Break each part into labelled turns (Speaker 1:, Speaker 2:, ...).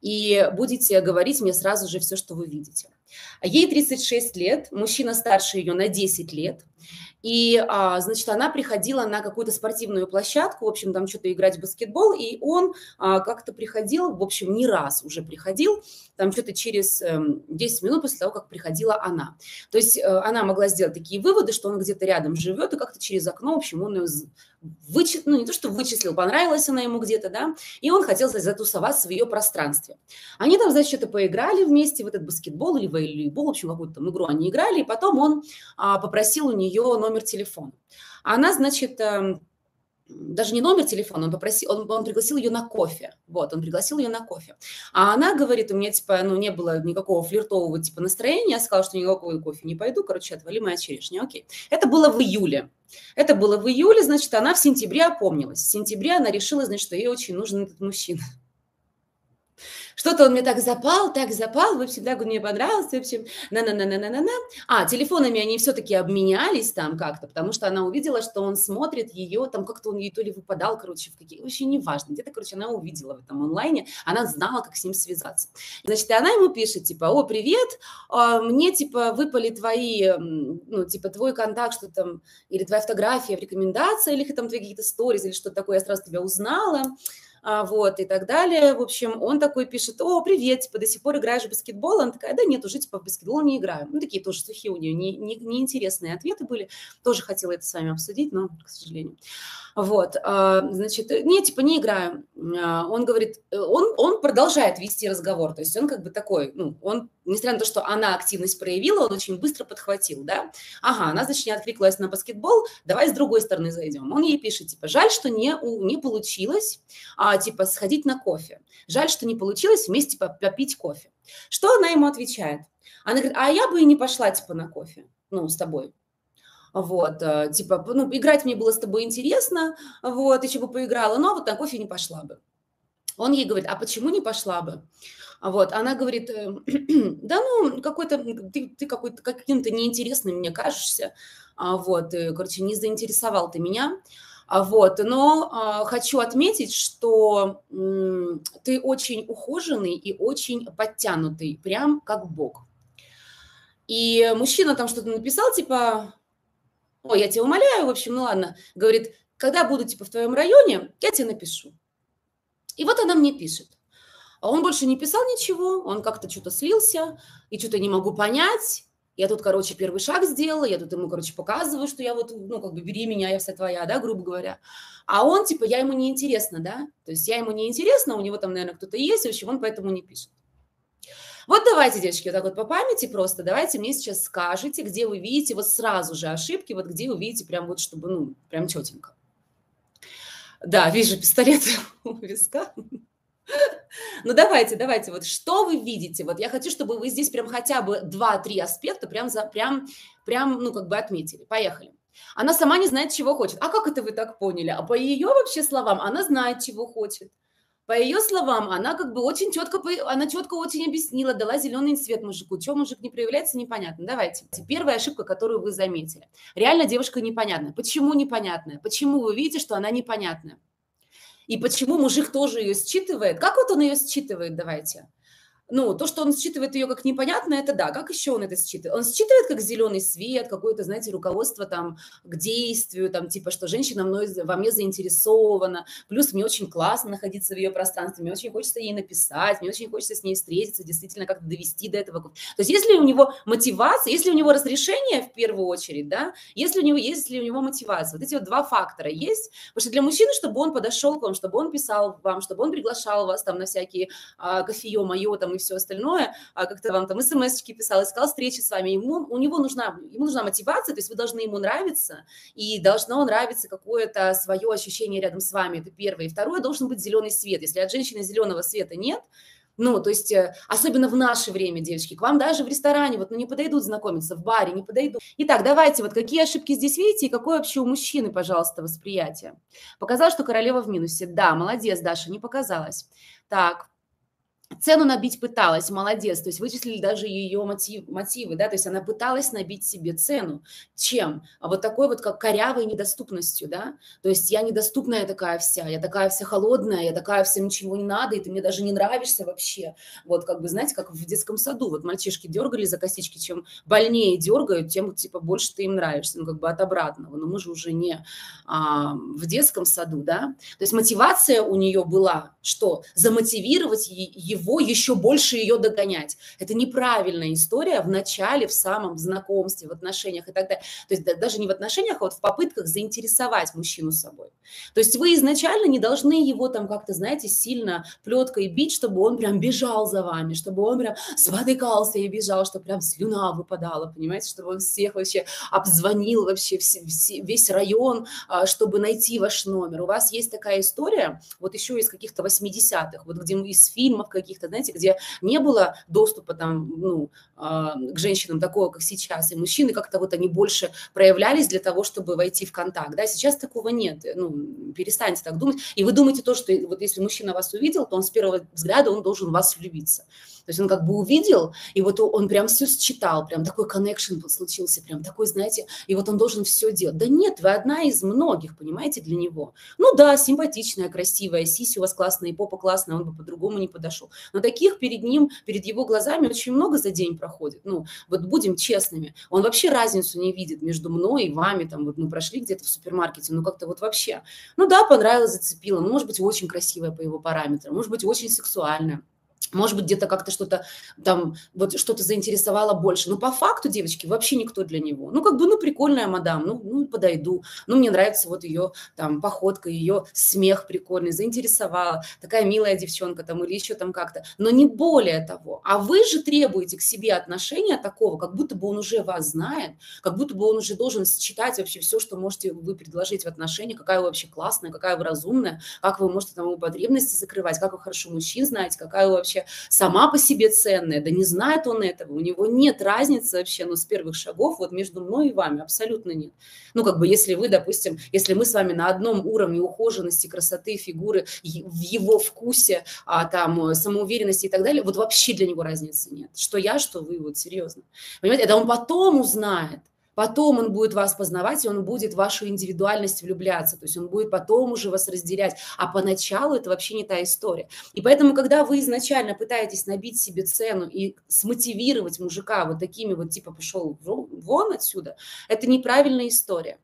Speaker 1: и будете говорить мне сразу же все, что вы видите. Ей 36 лет, мужчина старше ее на 10 лет. И, а, значит, она приходила на какую-то спортивную площадку, в общем, там что-то играть в баскетбол, и он а, как-то приходил, в общем, не раз уже приходил, там что-то через 10 эм, минут после того, как приходила она. То есть э, она могла сделать такие выводы, что он где-то рядом живет, и как-то через окно, в общем, он ее вычислил, ну не то, что вычислил, понравилась она ему где-то, да, и он хотел затусоваться в ее пространстве. Они там, значит, что-то поиграли вместе в этот баскетбол или волейбол, в общем, какую-то там игру они играли, и потом он а, попросил у нее номер телефона. Она, значит, а, даже не номер телефона, он попросил, он, он пригласил ее на кофе. Вот, он пригласил ее на кофе. А она говорит, у меня, типа, ну, не было никакого флиртового, типа, настроения. Я сказала, что никакого кофе не пойду. Короче, отвали моя черешня. Окей. Это было в июле. Это было в июле, значит, она в сентябре опомнилась. В сентябре она решила, значит, что ей очень нужен этот мужчина. Что-то он мне так запал, так запал, в общем, так он мне понравился, в общем, на-на-на-на-на-на-на. А, телефонами они все-таки обменялись там как-то, потому что она увидела, что он смотрит ее, там как-то он ей то ли выпадал, короче, в какие, вообще неважно, где-то, короче, она увидела в этом онлайне, она знала, как с ним связаться. Значит, и она ему пишет, типа, о, привет, а, мне, типа, выпали твои, ну, типа, твой контакт, что там, или твоя фотография в рекомендации, или там твои какие-то сторис, или что-то такое, я сразу тебя узнала, вот, и так далее. В общем, он такой пишет, о, привет, типа, до сих пор играешь в баскетбол? Она такая, да нет, уже, типа, в баскетбол не играю. Ну, такие тоже сухие у нее, неинтересные не, не ответы были. Тоже хотела это с вами обсудить, но, к сожалению. Вот, а, значит, не, типа, не играю. А, он говорит, он, он продолжает вести разговор, то есть он как бы такой, ну, он, несмотря на то, что она активность проявила, он очень быстро подхватил, да. Ага, она, значит, не откликнулась на баскетбол, давай с другой стороны зайдем. Он ей пишет, типа, жаль, что не, не получилось, а, типа, сходить на кофе. Жаль, что не получилось вместе попить кофе. Что она ему отвечает? Она говорит, а я бы и не пошла, типа, на кофе, ну, с тобой. Вот, э, типа, ну, играть мне было с тобой интересно, вот, еще бы поиграла, но вот на кофе не пошла бы. Он ей говорит, а почему не пошла бы? Вот, она говорит, э, да ну, какой-то, ты, ты какой-то, каким-то неинтересным мне кажешься, а вот, и, короче, не заинтересовал ты меня, а вот, но а, хочу отметить, что ты очень ухоженный и очень подтянутый, прям как бог. И мужчина там что-то написал, типа, ой, я тебя умоляю, в общем, ну ладно, говорит, когда буду, типа, в твоем районе, я тебе напишу. И вот она мне пишет. А он больше не писал ничего, он как-то что-то слился, и что-то не могу понять. Я тут, короче, первый шаг сделала, я тут ему, короче, показываю, что я вот, ну, как бы, бери меня, я вся твоя, да, грубо говоря. А он, типа, я ему не интересна, да, то есть я ему не интересна, у него там, наверное, кто-то есть, в общем, он поэтому не пишет. Вот давайте, девочки, вот так вот по памяти просто, давайте мне сейчас скажите, где вы видите вот сразу же ошибки, вот где вы видите прям вот, чтобы, ну, прям четенько. Да, вижу пистолет у виска. Ну давайте, давайте, вот что вы видите? Вот я хочу, чтобы вы здесь прям хотя бы 2-3 аспекта прям, за, прям, прям, ну как бы отметили. Поехали. Она сама не знает, чего хочет. А как это вы так поняли? А по ее вообще словам она знает, чего хочет. По ее словам, она как бы очень четко, она четко очень объяснила, дала зеленый цвет мужику. Чего мужик не проявляется, непонятно. Давайте. Первая ошибка, которую вы заметили. Реально девушка непонятная. Почему непонятная? Почему вы видите, что она непонятная? И почему мужик тоже ее считывает? Как вот он ее считывает, давайте? Ну, то, что он считывает ее как непонятно, это да. Как еще он это считывает? Он считывает как зеленый свет, какое-то, знаете, руководство там к действию, там, типа, что женщина мной, во мне заинтересована. Плюс мне очень классно находиться в ее пространстве, мне очень хочется ей написать, мне очень хочется с ней встретиться, действительно как-то довести до этого. То есть если у него мотивация, если у него разрешение в первую очередь, да, если у него, есть ли у него мотивация, вот эти вот два фактора есть, потому что для мужчины, чтобы он подошел к вам, чтобы он писал вам, чтобы он приглашал вас там на всякие а, кофеё мое там и все остальное, а как-то вам там смс-очки писал, искал встречи с вами, ему, у него нужна, ему нужна мотивация, то есть вы должны ему нравиться, и должно нравиться какое-то свое ощущение рядом с вами, это первое. И второе, должен быть зеленый свет. Если от женщины зеленого света нет, ну, то есть, э, особенно в наше время, девочки, к вам даже в ресторане вот, ну, не подойдут знакомиться, в баре не подойдут. Итак, давайте, вот какие ошибки здесь видите и какое вообще у мужчины, пожалуйста, восприятие? Показал, что королева в минусе. Да, молодец, Даша, не показалось. Так, цену набить пыталась, молодец, то есть вычислили даже ее мотив, мотивы, да, то есть она пыталась набить себе цену. Чем? А вот такой вот как корявой недоступностью, да, то есть я недоступная такая вся, я такая вся холодная, я такая вся ничего не надо, и ты мне даже не нравишься вообще. Вот как бы, знаете, как в детском саду, вот мальчишки дергали за косички, чем больнее дергают, тем типа больше ты им нравишься, ну как бы от обратного, но мы же уже не а, в детском саду, да, то есть мотивация у нее была, что замотивировать его его еще больше ее догонять. Это неправильная история в начале, в самом знакомстве, в отношениях и так далее. То есть даже не в отношениях, а вот в попытках заинтересовать мужчину собой. То есть вы изначально не должны его там как-то, знаете, сильно плеткой бить, чтобы он прям бежал за вами, чтобы он прям спотыкался и бежал, чтобы прям слюна выпадала, понимаете, чтобы он всех вообще обзвонил вообще весь район, а, чтобы найти ваш номер. У вас есть такая история, вот еще из каких-то 80-х, вот где из фильмов каких каких-то, знаете, где не было доступа там, ну, а, к женщинам такого, как сейчас, и мужчины как-то вот они больше проявлялись для того, чтобы войти в контакт, да, сейчас такого нет, ну, перестаньте так думать, и вы думаете то, что вот если мужчина вас увидел, то он с первого взгляда, он должен вас влюбиться, то есть он как бы увидел, и вот он прям все считал, прям такой коннекшн случился, прям такой, знаете, и вот он должен все делать. Да нет, вы одна из многих, понимаете, для него. Ну да, симпатичная, красивая, сиси у вас классная, и попа классная, он бы по-другому не подошел. Но таких перед ним, перед его глазами очень много за день проходит. Ну, вот будем честными. Он вообще разницу не видит между мной и вами, там, вот мы прошли где-то в супермаркете, ну как-то вот вообще. Ну да, понравилось, зацепило, ну, может быть, очень красивая по его параметрам, может быть, очень сексуальная может быть, где-то как-то что-то там, вот что-то заинтересовало больше. Но по факту, девочки, вообще никто для него. Ну, как бы, ну, прикольная мадам, ну, ну подойду. Ну, мне нравится вот ее там походка, ее смех прикольный, заинтересовала. Такая милая девчонка там или еще там как-то. Но не более того. А вы же требуете к себе отношения такого, как будто бы он уже вас знает, как будто бы он уже должен считать вообще все, что можете вы предложить в отношении, какая вы вообще классная, какая вы разумная, как вы можете там его потребности закрывать, как вы хорошо мужчин знаете, какая вы вообще вообще сама по себе ценная, да не знает он этого, у него нет разницы вообще, ну, с первых шагов вот между мной и вами, абсолютно нет. Ну, как бы, если вы, допустим, если мы с вами на одном уровне ухоженности, красоты, фигуры, в его вкусе, а, там, самоуверенности и так далее, вот вообще для него разницы нет. Что я, что вы, вот серьезно. Понимаете, это он потом узнает, Потом он будет вас познавать, и он будет вашу индивидуальность влюбляться. То есть он будет потом уже вас разделять. А поначалу это вообще не та история. И поэтому, когда вы изначально пытаетесь набить себе цену и смотивировать мужика вот такими вот, типа, пошел вон отсюда, это неправильная история.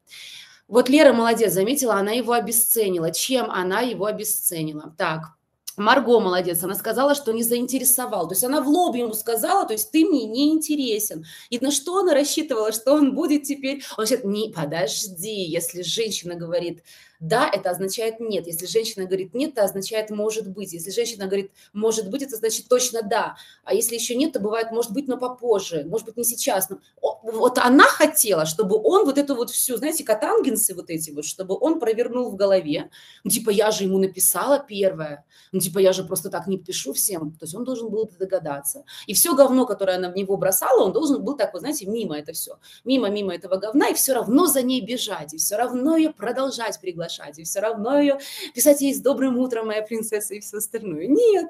Speaker 1: Вот Лера молодец, заметила, она его обесценила. Чем она его обесценила? Так, Марго молодец, она сказала, что не заинтересовал. То есть она в лоб ему сказала, то есть ты мне не интересен. И на что она рассчитывала, что он будет теперь... Он говорит, не, подожди, если женщина говорит, да, это означает нет. Если женщина говорит нет, это означает может быть. Если женщина говорит может быть, это значит точно да. А если еще нет, то бывает может быть, но попозже, может быть, не сейчас. Но... Вот она хотела, чтобы он вот эту вот всю, знаете, катангенсы вот эти вот, чтобы он провернул в голове. Ну, типа, я же ему написала первое. Ну, типа, я же просто так не пишу всем. То есть он должен был это догадаться. И все говно, которое она в него бросала, он должен был так, вот, знаете, мимо это все. Мимо, мимо этого говна, и все равно за ней бежать, и все равно ее продолжать приглашать приглашать, и все равно ее писать ей с добрым утром, моя принцесса, и все остальное. Нет,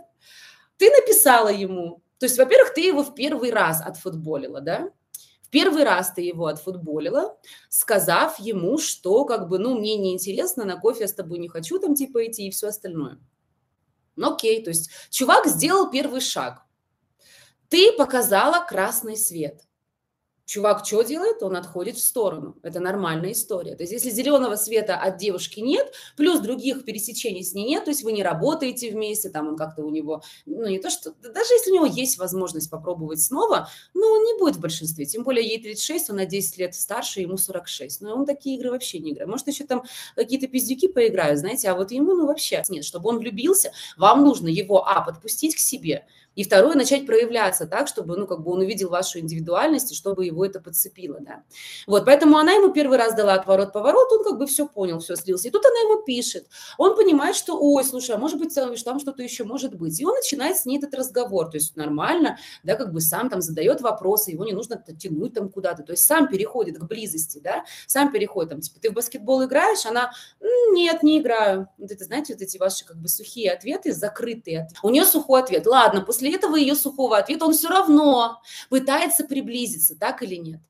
Speaker 1: ты написала ему. То есть, во-первых, ты его в первый раз отфутболила, да? В первый раз ты его отфутболила, сказав ему, что как бы, ну, мне неинтересно, на кофе я с тобой не хочу там типа идти и все остальное. Ну, окей, то есть чувак сделал первый шаг. Ты показала красный свет. Чувак что делает? Он отходит в сторону. Это нормальная история. То есть если зеленого света от девушки нет, плюс других пересечений с ней нет, то есть вы не работаете вместе, там он как-то у него, ну не то что, даже если у него есть возможность попробовать снова, ну он не будет в большинстве. Тем более ей 36, он на 10 лет старше, ему 46. Но он такие игры вообще не играет. Может еще там какие-то пиздюки поиграют, знаете, а вот ему ну вообще нет. Чтобы он влюбился, вам нужно его, а, подпустить к себе, и второе, начать проявляться так, чтобы, ну, как бы он увидел вашу индивидуальность, и чтобы его его это подцепило, да. Вот, поэтому она ему первый раз дала отворот-поворот, он как бы все понял, все слился. И тут она ему пишет. Он понимает, что, ой, слушай, а может быть, там что-то еще может быть. И он начинает с ней этот разговор, то есть нормально, да, как бы сам там задает вопросы, его не нужно тянуть там куда-то, то есть сам переходит к близости, да, сам переходит, там, типа, ты в баскетбол играешь? Она, нет, не играю. Вот это, знаете, вот эти ваши как бы сухие ответы, закрытые. У нее сухой ответ. Ладно, после этого ее сухого ответа он все равно пытается приблизиться, так или нет?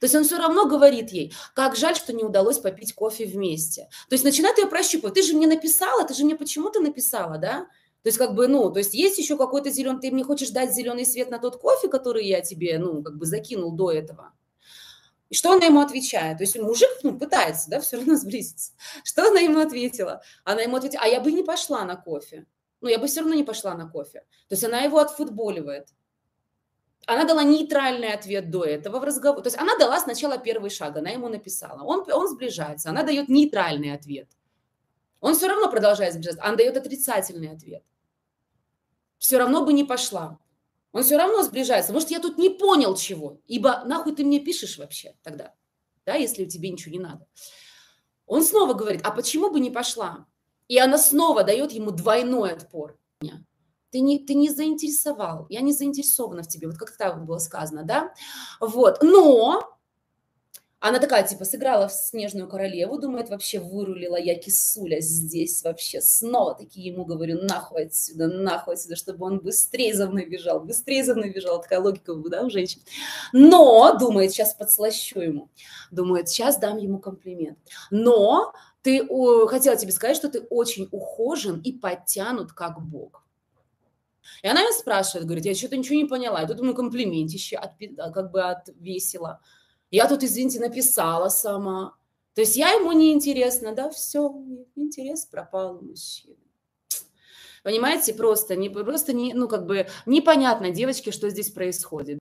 Speaker 1: То есть он все равно говорит ей, как жаль, что не удалось попить кофе вместе. То есть начинает ее прощупывать. Ты же мне написала, ты же мне почему-то написала, да? То есть, как бы, ну, то есть есть еще какой-то зеленый, ты мне хочешь дать зеленый свет на тот кофе, который я тебе, ну, как бы закинул до этого. И что она ему отвечает? То есть мужик ну, пытается, да, все равно сблизиться. Что она ему ответила? Она ему ответила, а я бы не пошла на кофе. Ну, я бы все равно не пошла на кофе. То есть она его отфутболивает. Она дала нейтральный ответ до этого в разговоре. То есть она дала сначала первый шаг, она ему написала. Он, он сближается, она дает нейтральный ответ. Он все равно продолжает сближаться, она дает отрицательный ответ. Все равно бы не пошла. Он все равно сближается. Может, я тут не понял чего, ибо нахуй ты мне пишешь вообще тогда, да, если тебе ничего не надо. Он снова говорит, а почему бы не пошла? И она снова дает ему двойной отпор. Ты не, ты не заинтересовал, я не заинтересована в тебе, вот как так было сказано, да? Вот, но она такая, типа, сыграла в «Снежную королеву», думает, вообще вырулила я кисуля здесь вообще. Снова таки ему говорю, нахуй отсюда, нахуй отсюда, чтобы он быстрее за мной бежал, быстрее за мной бежал. Такая логика, да, у женщин. Но, думает, сейчас подслащу ему. Думает, сейчас дам ему комплимент. Но ты, хотела тебе сказать, что ты очень ухожен и подтянут, как Бог. И она меня спрашивает, говорит, я что-то ничего не поняла. Я тут ему комплиментище от, как бы отвесила. Я тут, извините, написала сама. То есть я ему не интересна, да, все, интерес пропал у мужчины. Понимаете, просто, не, просто не, ну, как бы непонятно девочки, что здесь происходит.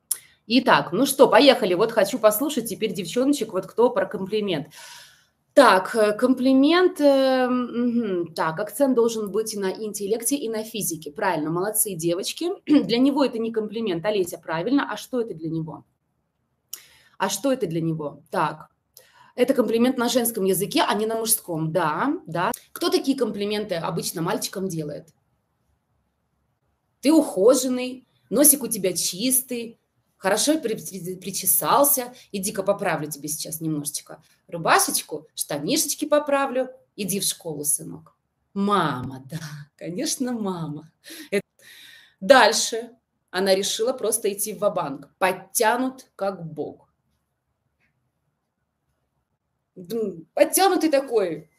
Speaker 1: Итак, ну что, поехали. Вот хочу послушать теперь девчоночек, вот кто про комплимент. Так, э, комплимент. Э, угу. Так, акцент должен быть и на интеллекте, и на физике. Правильно, молодцы девочки. Для него это не комплимент, Олеся, правильно. А что это для него? А что это для него? Так, это комплимент на женском языке, а не на мужском. Да, да. Кто такие комплименты обычно мальчикам делает? Ты ухоженный, носик у тебя чистый, хорошо причесался. Иди-ка поправлю тебе сейчас немножечко рубашечку, штанишечки поправлю. Иди в школу, сынок. Мама, да, конечно, мама. Дальше она решила просто идти в банк Подтянут, как бог подтянутый такой,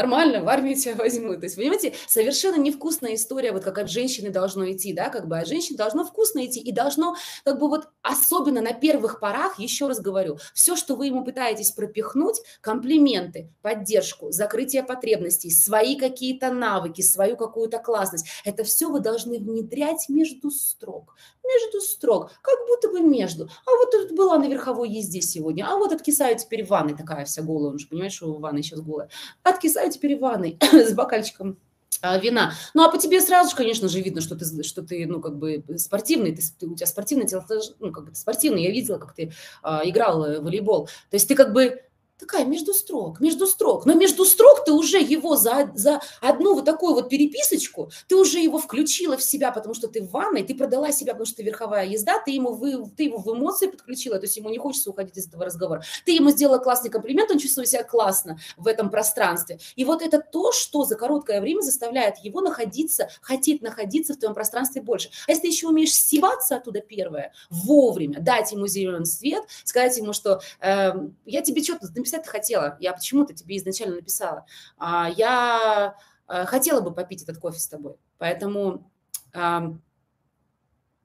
Speaker 1: нормально, в армию тебя возьмут. То есть, понимаете, совершенно невкусная история, вот как от женщины должно идти, да, как бы от женщины должно вкусно идти и должно, как бы вот особенно на первых порах, еще раз говорю, все, что вы ему пытаетесь пропихнуть, комплименты, поддержку, закрытие потребностей, свои какие-то навыки, свою какую-то классность, это все вы должны внедрять между строк, между строк, как будто бы между. А вот тут была на верховой езде сегодня, а вот откисаю теперь в ванной такая вся голая, он же понимаешь, что в ванной сейчас голая. Откисаю теперь в ванной с бокальчиком а, вина. Ну, а по тебе сразу же, конечно же, видно, что ты, что ты ну, как бы спортивный, ты, ты, у тебя спортивный тело, ну, как бы спортивный. Я видела, как ты а, играл в волейбол. То есть ты как бы такая между строк, между строк. Но между строк ты уже его за, за одну вот такую вот переписочку, ты уже его включила в себя, потому что ты в ванной, ты продала себя, потому что ты верховая езда, ты, ему вы, ты его в эмоции подключила, то есть ему не хочется уходить из этого разговора. Ты ему сделала классный комплимент, он чувствует себя классно в этом пространстве. И вот это то, что за короткое время заставляет его находиться, хотеть находиться в твоем пространстве больше. А если ты еще умеешь сиваться оттуда первое, вовремя, дать ему зеленый свет, сказать ему, что э, я тебе что-то написать хотела. Я почему-то тебе изначально написала. А, я э, хотела бы попить этот кофе с тобой. Поэтому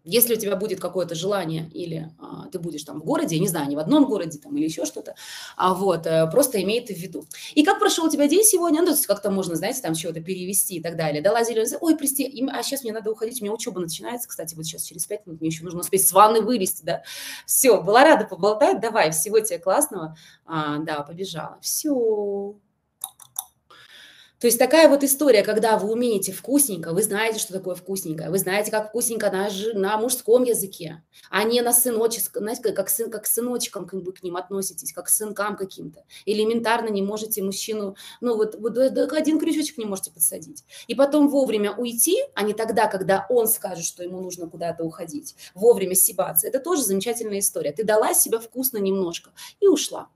Speaker 1: если у тебя будет какое-то желание, или а, ты будешь там в городе, я не знаю, не в одном городе там, или еще что-то, а вот, а, просто имей это в виду. И как прошел у тебя день сегодня? Ну, то есть как-то можно, знаете, там чего-то перевести и так далее. Дала зеленый ой, прости, а сейчас мне надо уходить, у меня учеба начинается, кстати, вот сейчас через пять минут мне еще нужно успеть с ванны вылезти, да. Все, была рада поболтать, давай, всего тебе классного. А, да, побежала. Все. То есть такая вот история, когда вы умеете вкусненько, вы знаете, что такое вкусненько, вы знаете, как вкусненько на, на мужском языке, а не на сыночек, знаете, как, сын, как сыночкам как бы к ним относитесь, как к сынкам каким-то. Элементарно не можете мужчину, ну вот, вот один крючочек не можете подсадить. И потом вовремя уйти, а не тогда, когда он скажет, что ему нужно куда-то уходить, вовремя сибаться. Это тоже замечательная история. Ты дала себя вкусно немножко и ушла.